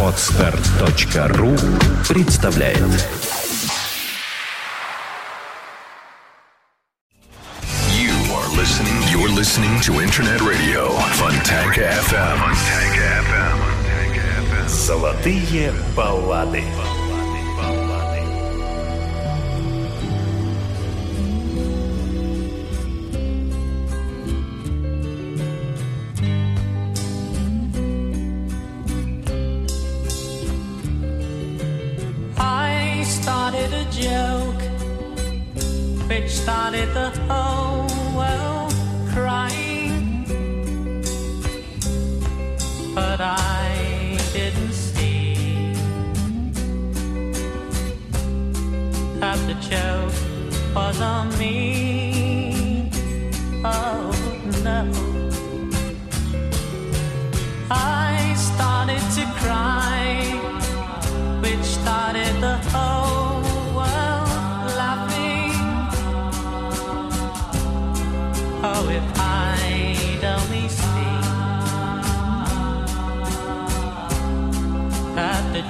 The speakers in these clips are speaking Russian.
Отстар.ру представляет You are listening. You're listening to Internet Radio Fontanka FM. Fontanka FM. Золотые баллады.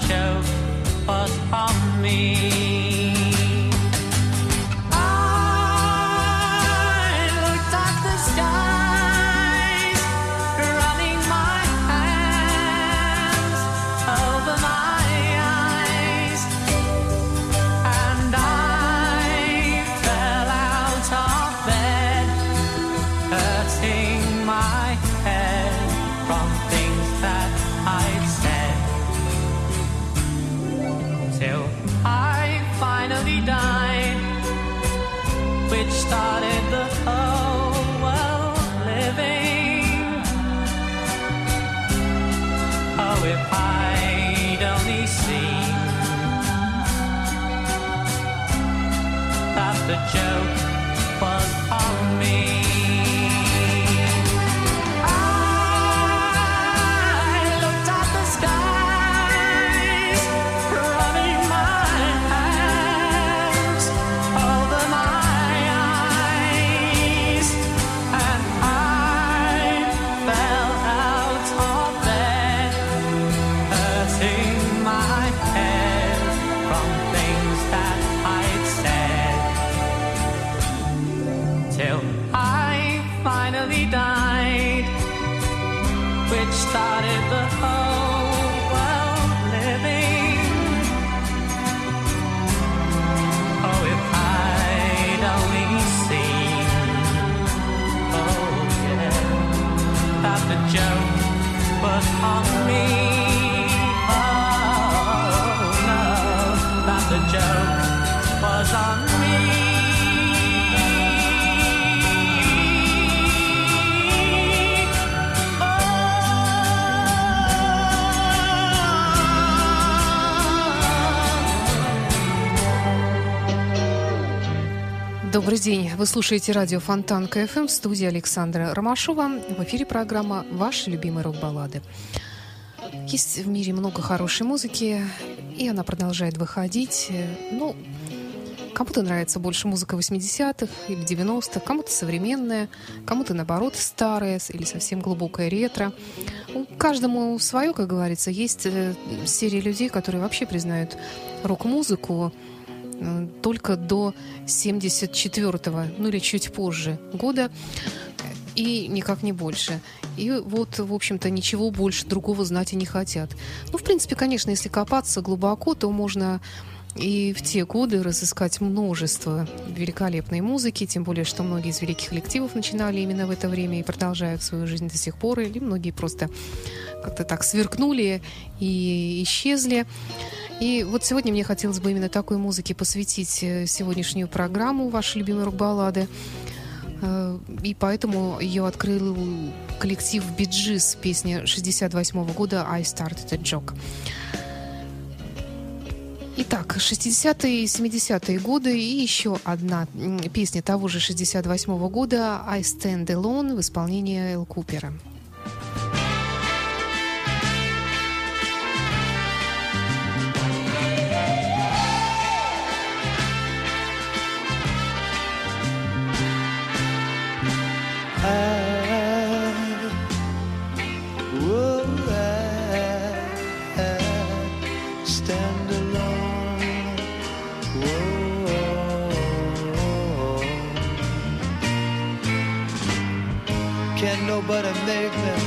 choke stare Добрый день. Вы слушаете радио Фонтан КФМ в студии Александра Ромашова. В эфире программа «Ваши любимые рок-баллады». Есть в мире много хорошей музыки, и она продолжает выходить. Ну, кому-то нравится больше музыка 80-х или 90-х, кому-то современная, кому-то, наоборот, старая или совсем глубокая ретро. Ну, Каждому свое, как говорится. Есть э, серия людей, которые вообще признают рок-музыку только до 74-го, ну или чуть позже года, и никак не больше. И вот, в общем-то, ничего больше другого знать и не хотят. Ну, в принципе, конечно, если копаться глубоко, то можно и в те годы разыскать множество великолепной музыки, тем более, что многие из великих коллективов начинали именно в это время и продолжают свою жизнь до сих пор, или многие просто как-то так сверкнули и исчезли. И вот сегодня мне хотелось бы именно такой музыке посвятить э, сегодняшнюю программу «Ваши любимые рок-баллады». Э, И поэтому ее открыл коллектив Биджис, песня 68 года «I Started a Joke». Итак, 60-е и 70-е годы и еще одна песня того же 68 года «I Stand Alone» в исполнении Эл Купера. but I make them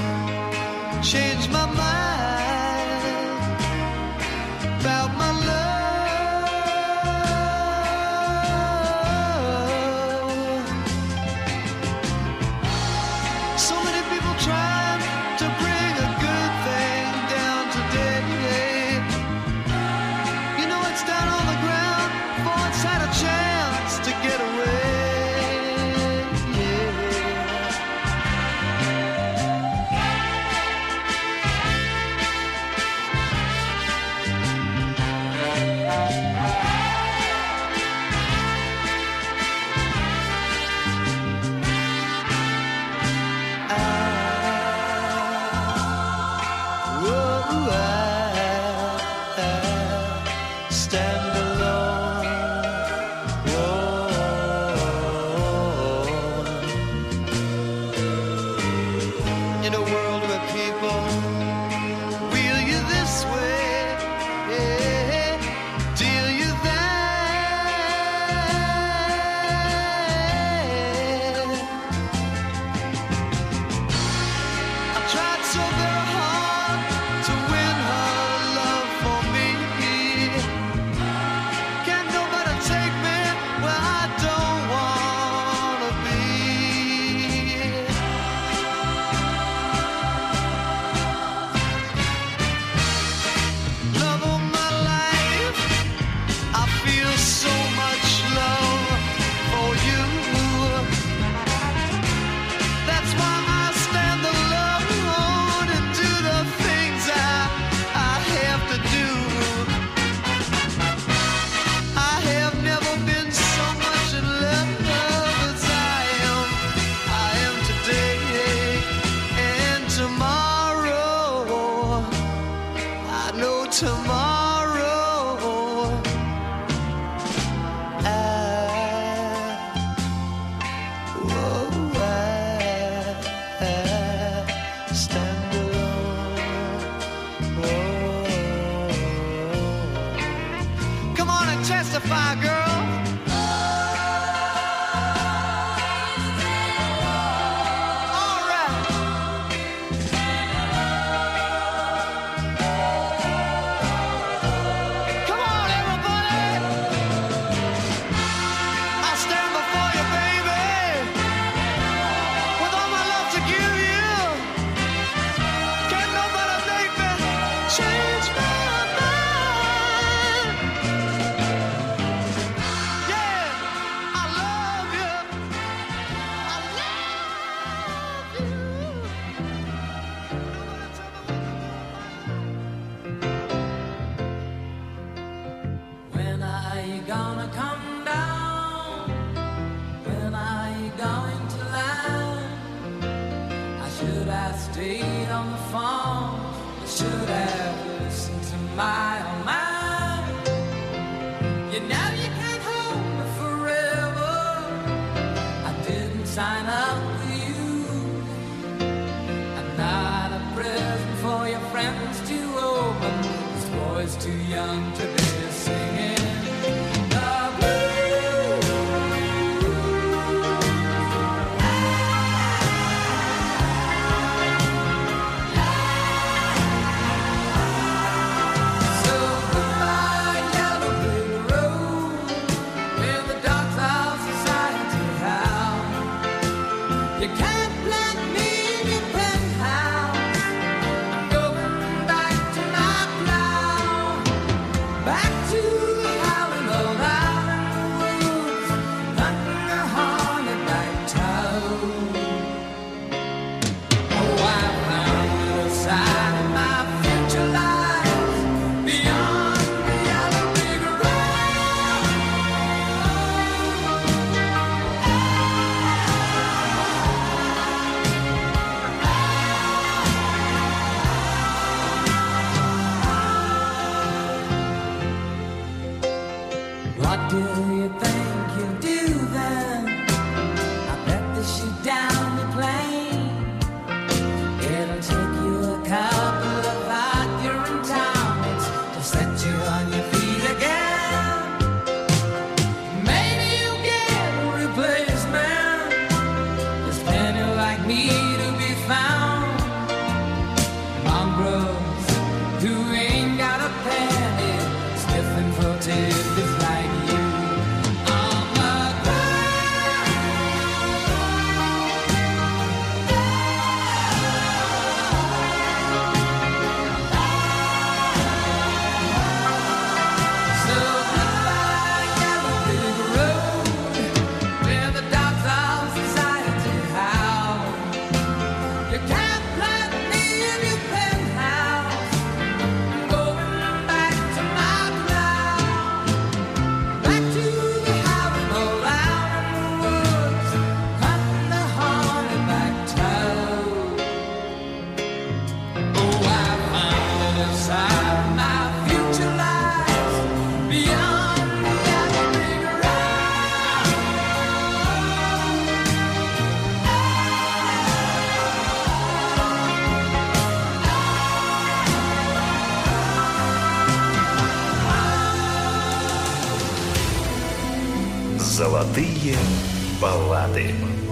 heart. That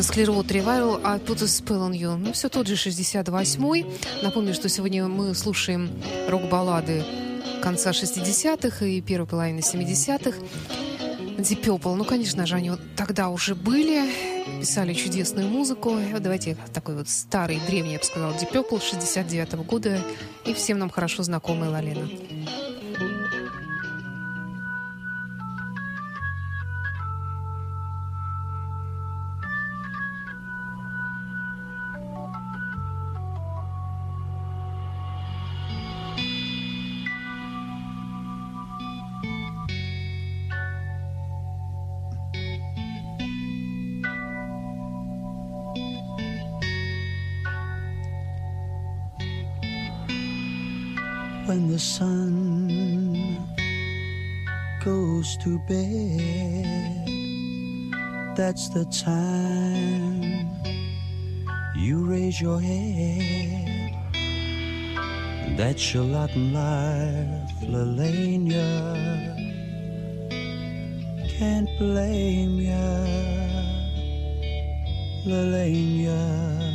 Clearwater Revival I Put a on You. Ну, все тот же 68-й. Напомню, что сегодня мы слушаем рок-баллады конца 60-х и первой половины 70-х. Deep Purple, ну, конечно же, они вот тогда уже были, писали чудесную музыку. Давайте такой вот старый, древний, я бы сказала, Deep Purple 69 -го года и всем нам хорошо знакомая Лалена. When the sun goes to bed. That's the time you raise your head. That's your lot in life, Lelania. Can't blame ya, Lelania.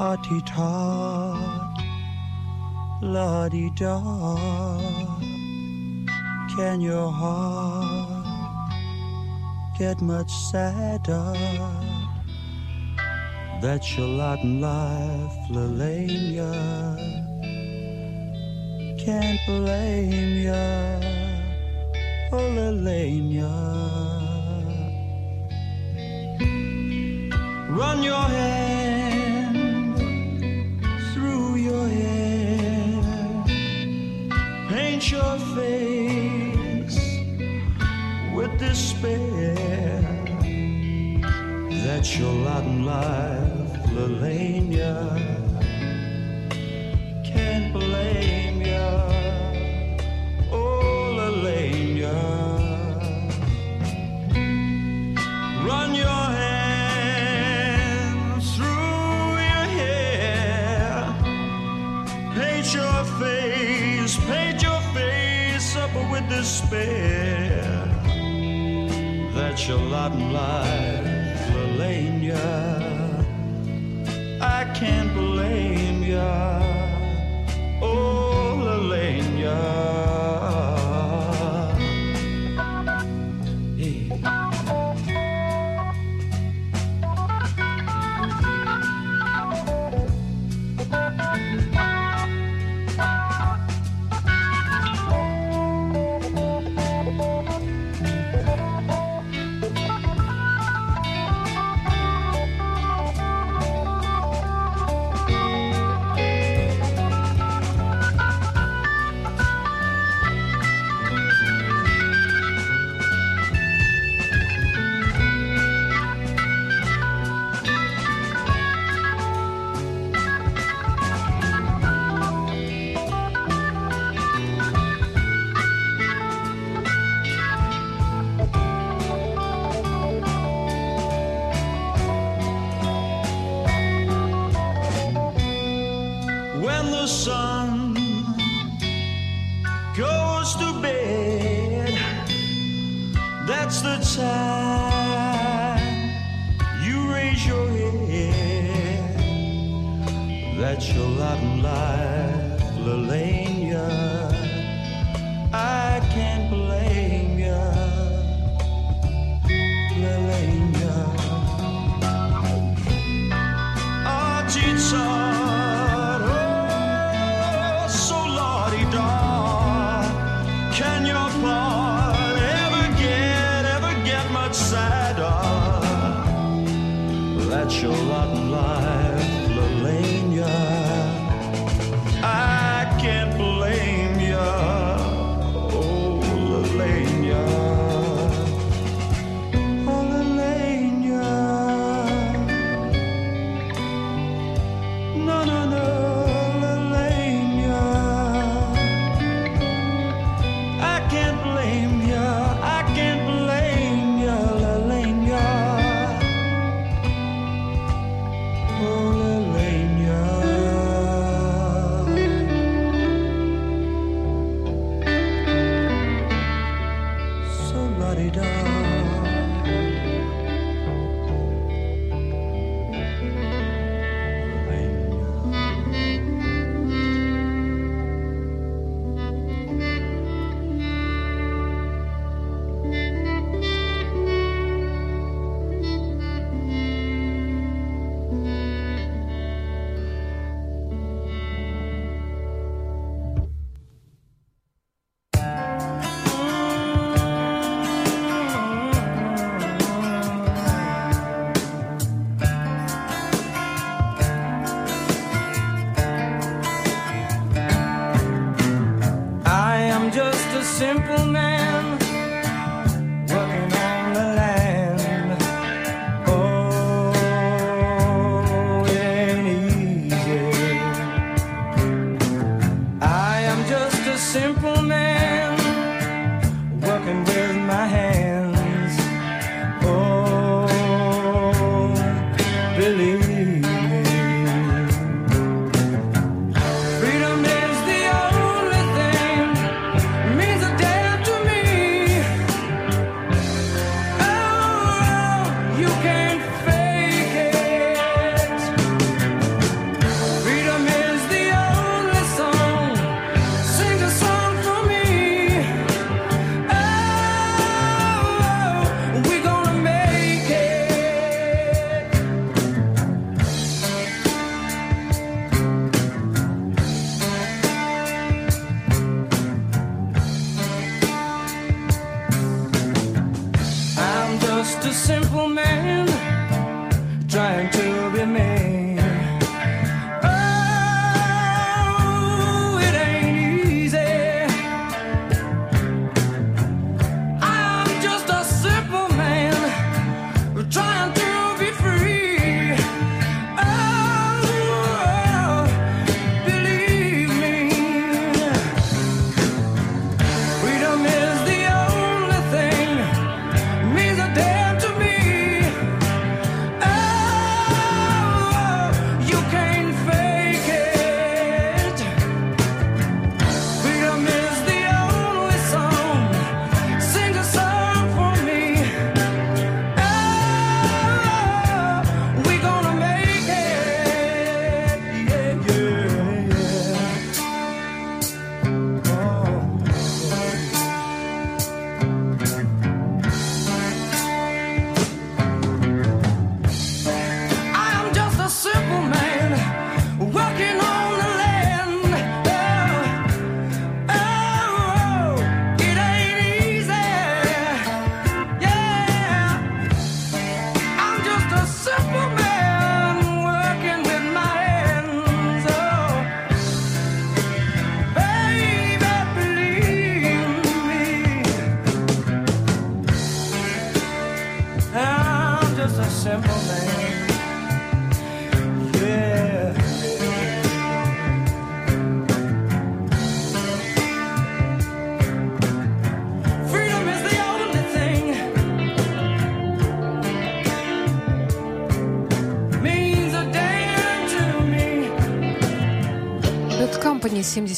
Artie tot, la di da. Can your heart get much sadder? That's your lot in life, Lelania. Can't blame ya, oh Lelania. Run your hand your face with despair. That's your lot in life, Lelania. Despair. That's your lot in life, Lelania. I can't blame ya,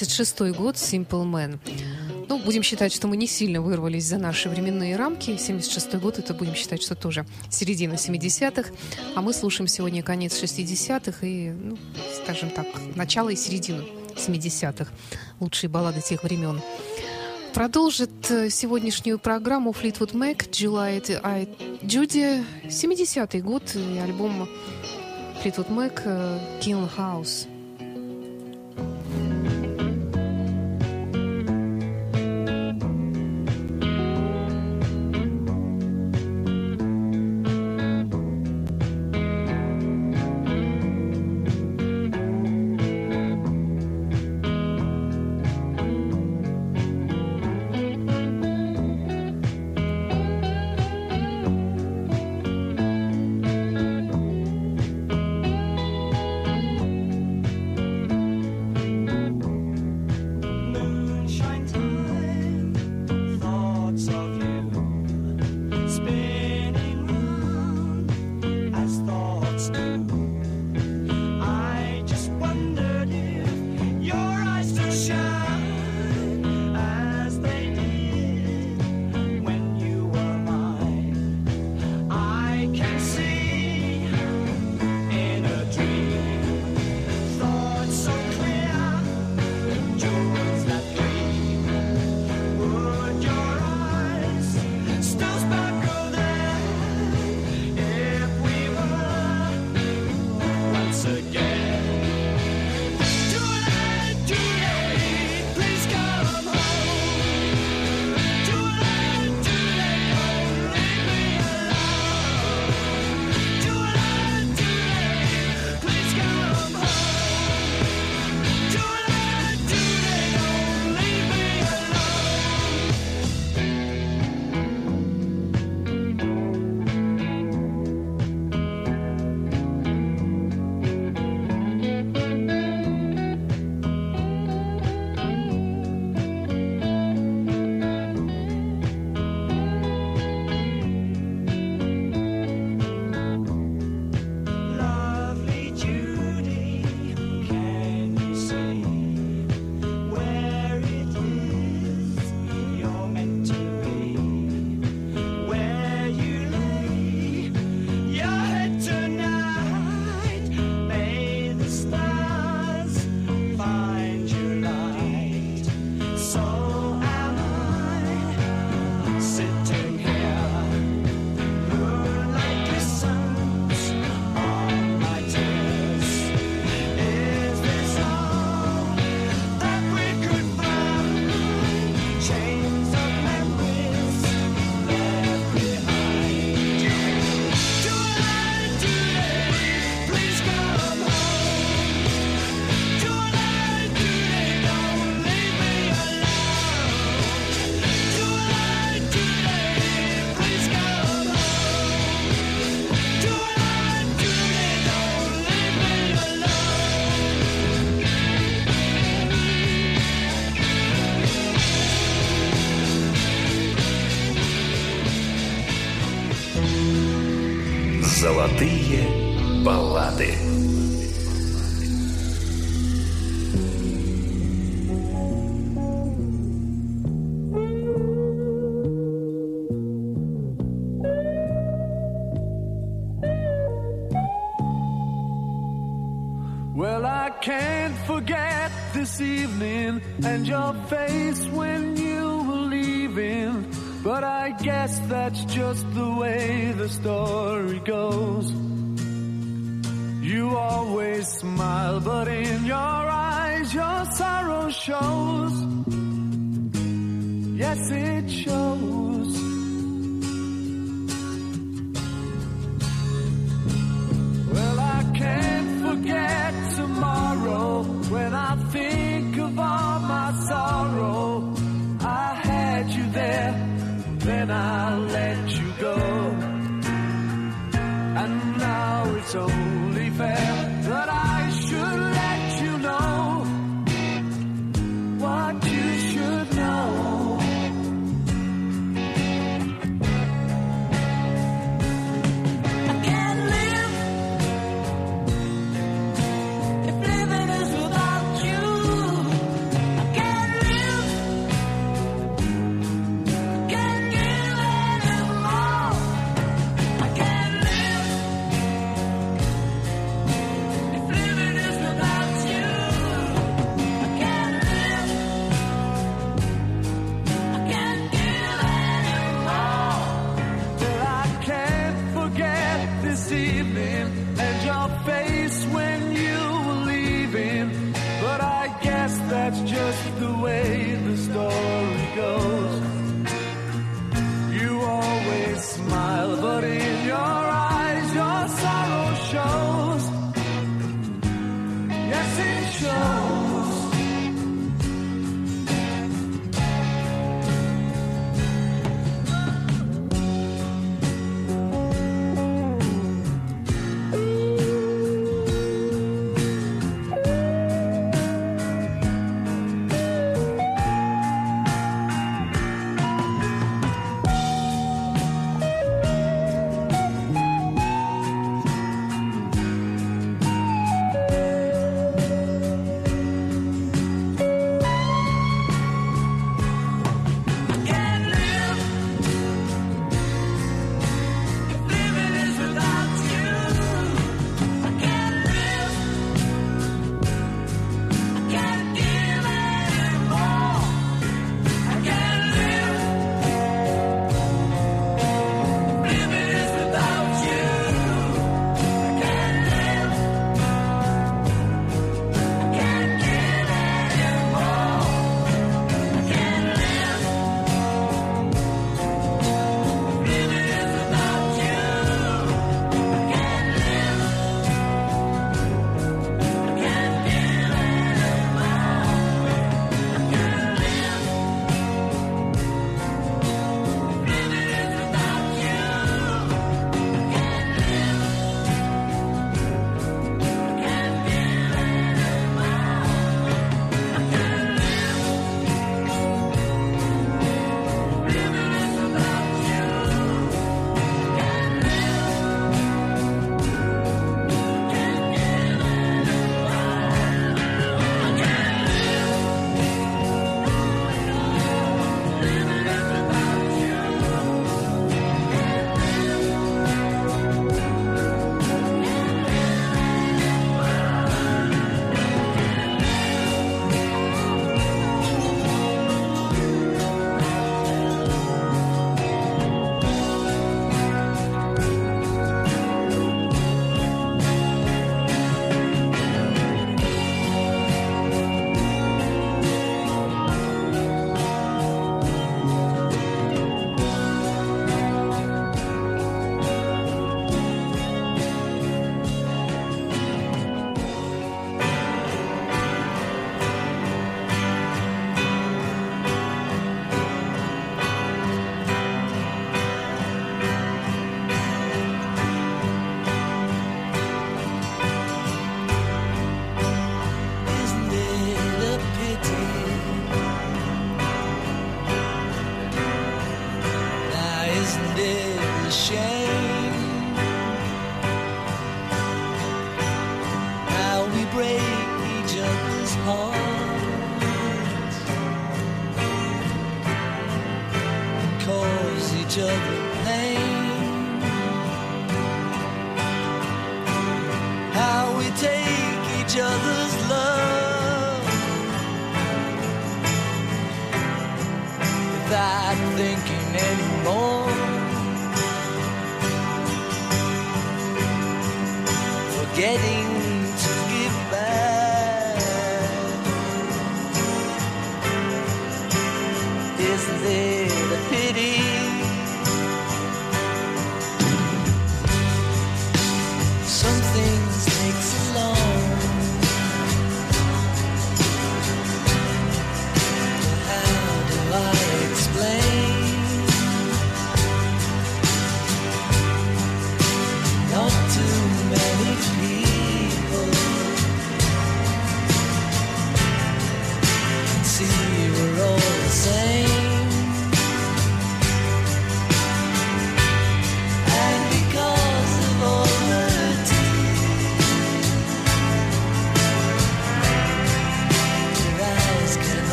76-й год, Simple Man. Ну, будем считать, что мы не сильно вырвались за наши временные рамки. 76-й год, это будем считать, что тоже середина 70-х. А мы слушаем сегодня конец 60-х и, ну, скажем так, начало и середину 70-х. Лучшие баллады тех времен. Продолжит э, сегодняшнюю программу Fleetwood Mac July I Judy 70-й год и альбом Fleetwood Mac э, Kill House.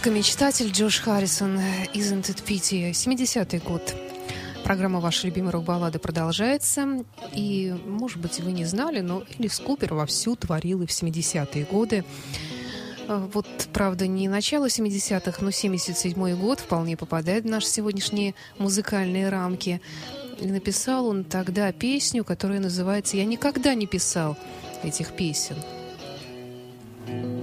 Романтика, мечтатель Джош Харрисон, Isn't It Pity, 70-й год. Программа «Ваши любимые рок-баллады» продолжается. И, может быть, вы не знали, но Элис Купер вовсю творил и в 70-е годы. Э, вот, правда, не начало 70-х, но 77-й год вполне попадает в наши сегодняшние музыкальные рамки. И написал он тогда песню, которая называется «Я никогда не писал этих песен». Золотые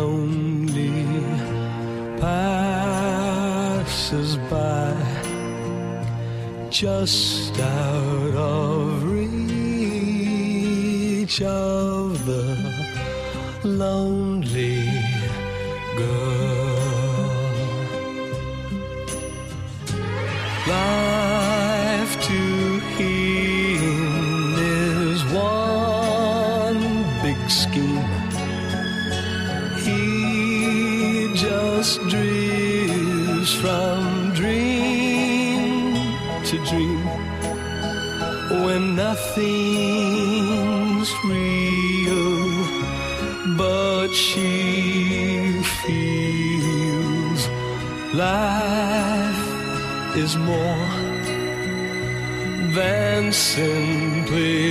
he only passes by just out of reach of the lonely is more than simply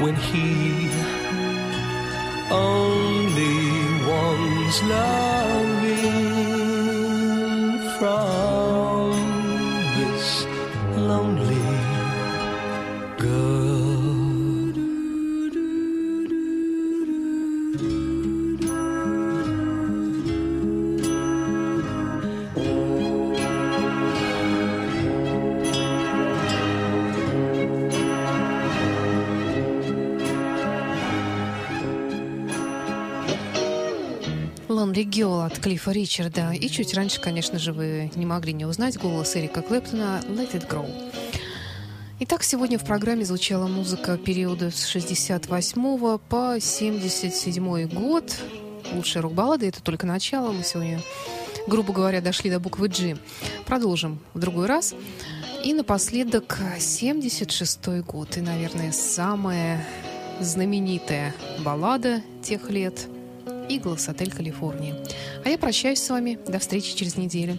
when he only wants loving from Girl от Клиффа Ричарда. И чуть раньше, конечно же, вы не могли не узнать голос Эрика Клэптона «Let It Grow». Итак, сегодня в программе звучала музыка периода с 68 по 77 год. Лучшие рок-баллады — это только начало. Мы сегодня, грубо говоря, дошли до буквы G. Продолжим в другой раз. И напоследок 76 год. И, наверное, самая знаменитая баллада тех лет — «Иглас. Отель Калифорния». А я прощаюсь с вами. До встречи через неделю.